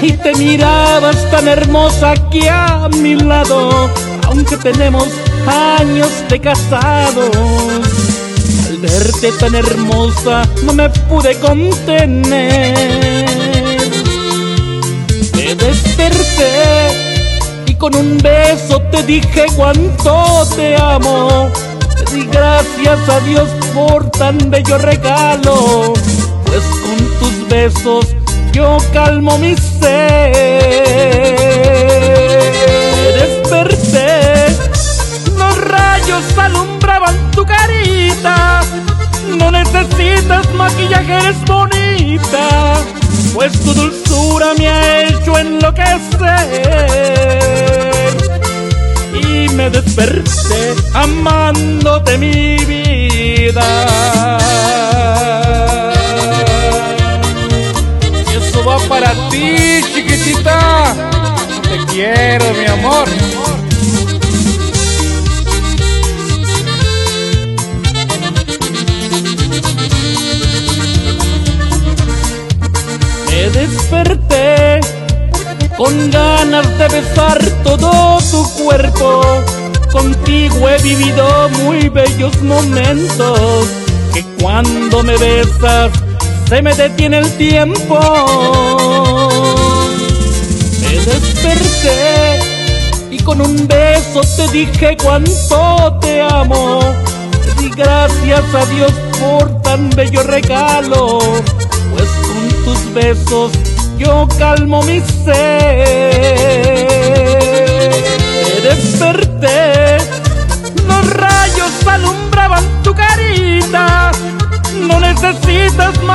y te mirabas tan hermosa aquí a mi lado, aunque tenemos años de casados. Al verte tan hermosa no me pude contener. Me desperté y con un beso te dije cuánto te amo. Te di gracias a Dios por tan bello regalo, pues con tus besos yo calmo mi sed. Desperté, los rayos alumbraban tu carita. No necesitas maquillaje, eres bonita, pues tu dulzura me ha hecho enloquecer. Y me desperté amándote mi vida. Va para ti, chiquitita. Te quiero, mi amor. Me desperté con ganas de besar todo tu cuerpo. Contigo he vivido muy bellos momentos que cuando me besas se me detiene el tiempo. Me desperté y con un beso te dije cuánto te amo. Di gracias a Dios por tan bello regalo, pues con tus besos yo calmo mi sed.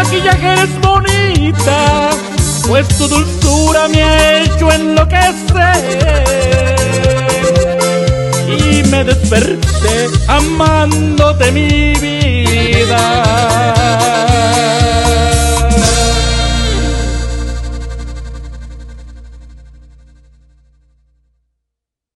Maquillaje, eres bonita, pues tu dulzura me ha hecho enloquecer. Y me desperté amándote mi vida.